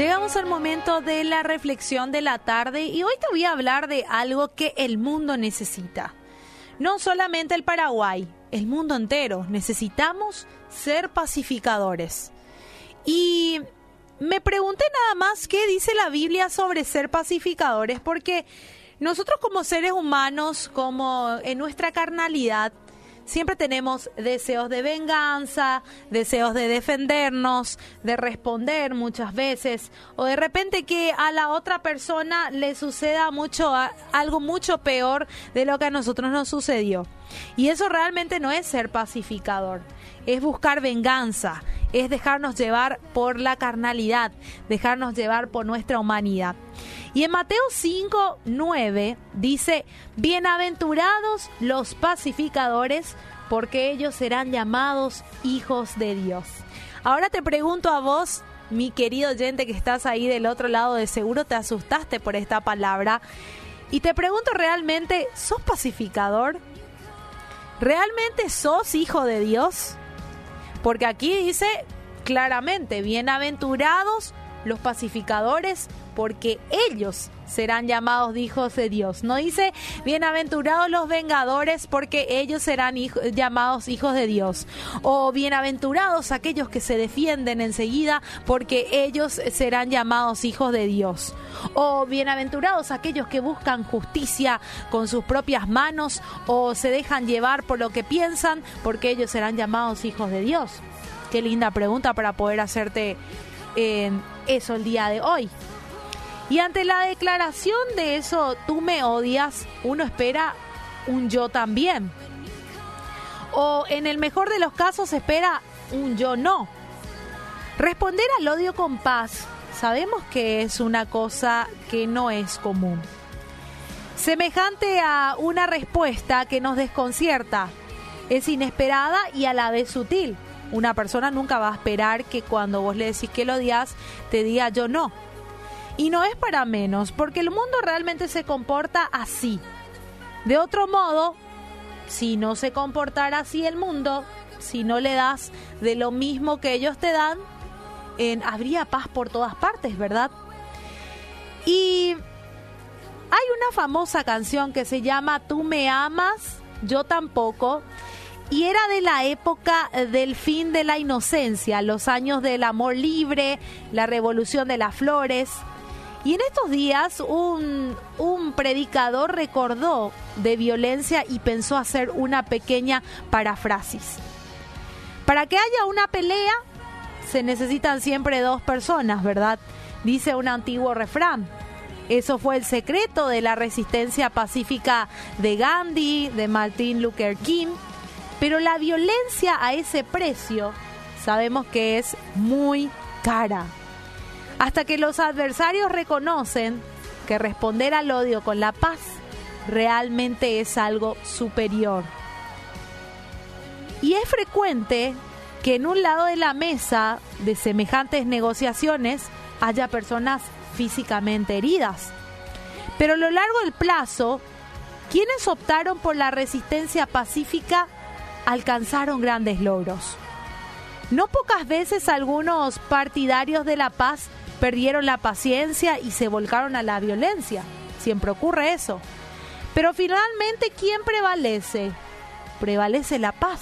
Llegamos al momento de la reflexión de la tarde y hoy te voy a hablar de algo que el mundo necesita. No solamente el Paraguay, el mundo entero. Necesitamos ser pacificadores. Y me pregunté nada más qué dice la Biblia sobre ser pacificadores, porque nosotros como seres humanos, como en nuestra carnalidad, siempre tenemos deseos de venganza, deseos de defendernos, de responder muchas veces, o de repente que a la otra persona le suceda mucho algo mucho peor de lo que a nosotros nos sucedió. Y eso realmente no es ser pacificador, es buscar venganza, es dejarnos llevar por la carnalidad, dejarnos llevar por nuestra humanidad. Y en Mateo 5, 9 dice, bienaventurados los pacificadores, porque ellos serán llamados hijos de Dios. Ahora te pregunto a vos, mi querido oyente que estás ahí del otro lado, de seguro te asustaste por esta palabra. Y te pregunto realmente, ¿sos pacificador? ¿Realmente sos hijo de Dios? Porque aquí dice claramente, bienaventurados los pacificadores, porque ellos serán llamados hijos de Dios. No dice bienaventurados los vengadores porque ellos serán llamados hijos de Dios. O bienaventurados aquellos que se defienden enseguida porque ellos serán llamados hijos de Dios. O bienaventurados aquellos que buscan justicia con sus propias manos o se dejan llevar por lo que piensan porque ellos serán llamados hijos de Dios. Qué linda pregunta para poder hacerte eh, eso el día de hoy. Y ante la declaración de eso, tú me odias, uno espera un yo también. O en el mejor de los casos espera un yo no. Responder al odio con paz sabemos que es una cosa que no es común. Semejante a una respuesta que nos desconcierta, es inesperada y a la vez sutil. Una persona nunca va a esperar que cuando vos le decís que lo odias, te diga yo no. Y no es para menos, porque el mundo realmente se comporta así. De otro modo, si no se comportara así el mundo, si no le das de lo mismo que ellos te dan, en, habría paz por todas partes, ¿verdad? Y hay una famosa canción que se llama Tú me amas, yo tampoco, y era de la época del fin de la inocencia, los años del amor libre, la revolución de las flores. Y en estos días un, un, predicador recordó de violencia y pensó hacer una pequeña parafrasis. Para que haya una pelea se necesitan siempre dos personas, ¿verdad? Dice un antiguo refrán. Eso fue el secreto de la resistencia pacífica de Gandhi, de Martin Luther King. Pero la violencia a ese precio sabemos que es muy cara hasta que los adversarios reconocen que responder al odio con la paz realmente es algo superior. Y es frecuente que en un lado de la mesa de semejantes negociaciones haya personas físicamente heridas. Pero a lo largo del plazo, quienes optaron por la resistencia pacífica alcanzaron grandes logros. No pocas veces algunos partidarios de la paz perdieron la paciencia y se volcaron a la violencia. Siempre ocurre eso. Pero finalmente, ¿quién prevalece? Prevalece la paz.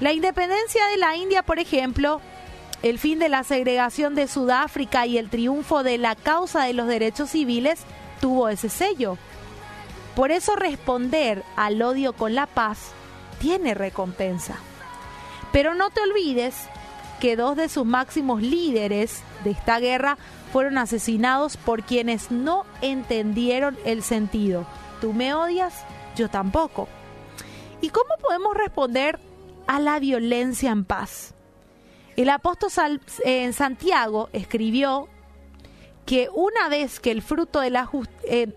La independencia de la India, por ejemplo, el fin de la segregación de Sudáfrica y el triunfo de la causa de los derechos civiles tuvo ese sello. Por eso responder al odio con la paz tiene recompensa. Pero no te olvides que dos de sus máximos líderes de esta guerra fueron asesinados por quienes no entendieron el sentido. Tú me odias, yo tampoco. ¿Y cómo podemos responder a la violencia en paz? El apóstol en Santiago escribió que una vez que el fruto de la eh,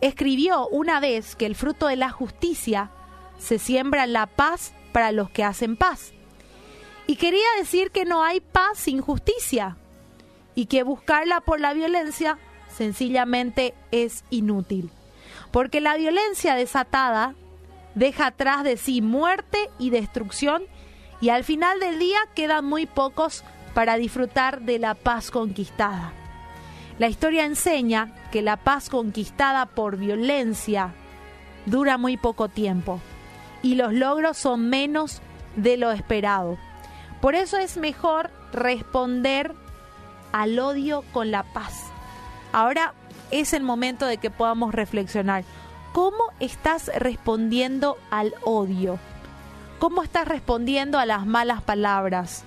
escribió una vez que el fruto de la justicia se siembra la paz para los que hacen paz. Y quería decir que no hay paz sin justicia y que buscarla por la violencia sencillamente es inútil. Porque la violencia desatada deja atrás de sí muerte y destrucción y al final del día quedan muy pocos para disfrutar de la paz conquistada. La historia enseña que la paz conquistada por violencia dura muy poco tiempo y los logros son menos de lo esperado. Por eso es mejor responder al odio con la paz. Ahora es el momento de que podamos reflexionar. ¿Cómo estás respondiendo al odio? ¿Cómo estás respondiendo a las malas palabras?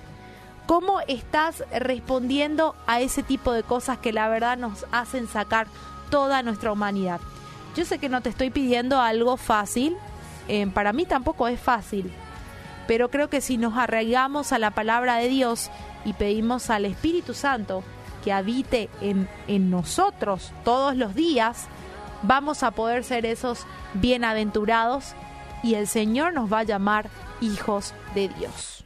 ¿Cómo estás respondiendo a ese tipo de cosas que la verdad nos hacen sacar toda nuestra humanidad? Yo sé que no te estoy pidiendo algo fácil, eh, para mí tampoco es fácil, pero creo que si nos arraigamos a la palabra de Dios y pedimos al Espíritu Santo que habite en, en nosotros todos los días, vamos a poder ser esos bienaventurados y el Señor nos va a llamar hijos de Dios.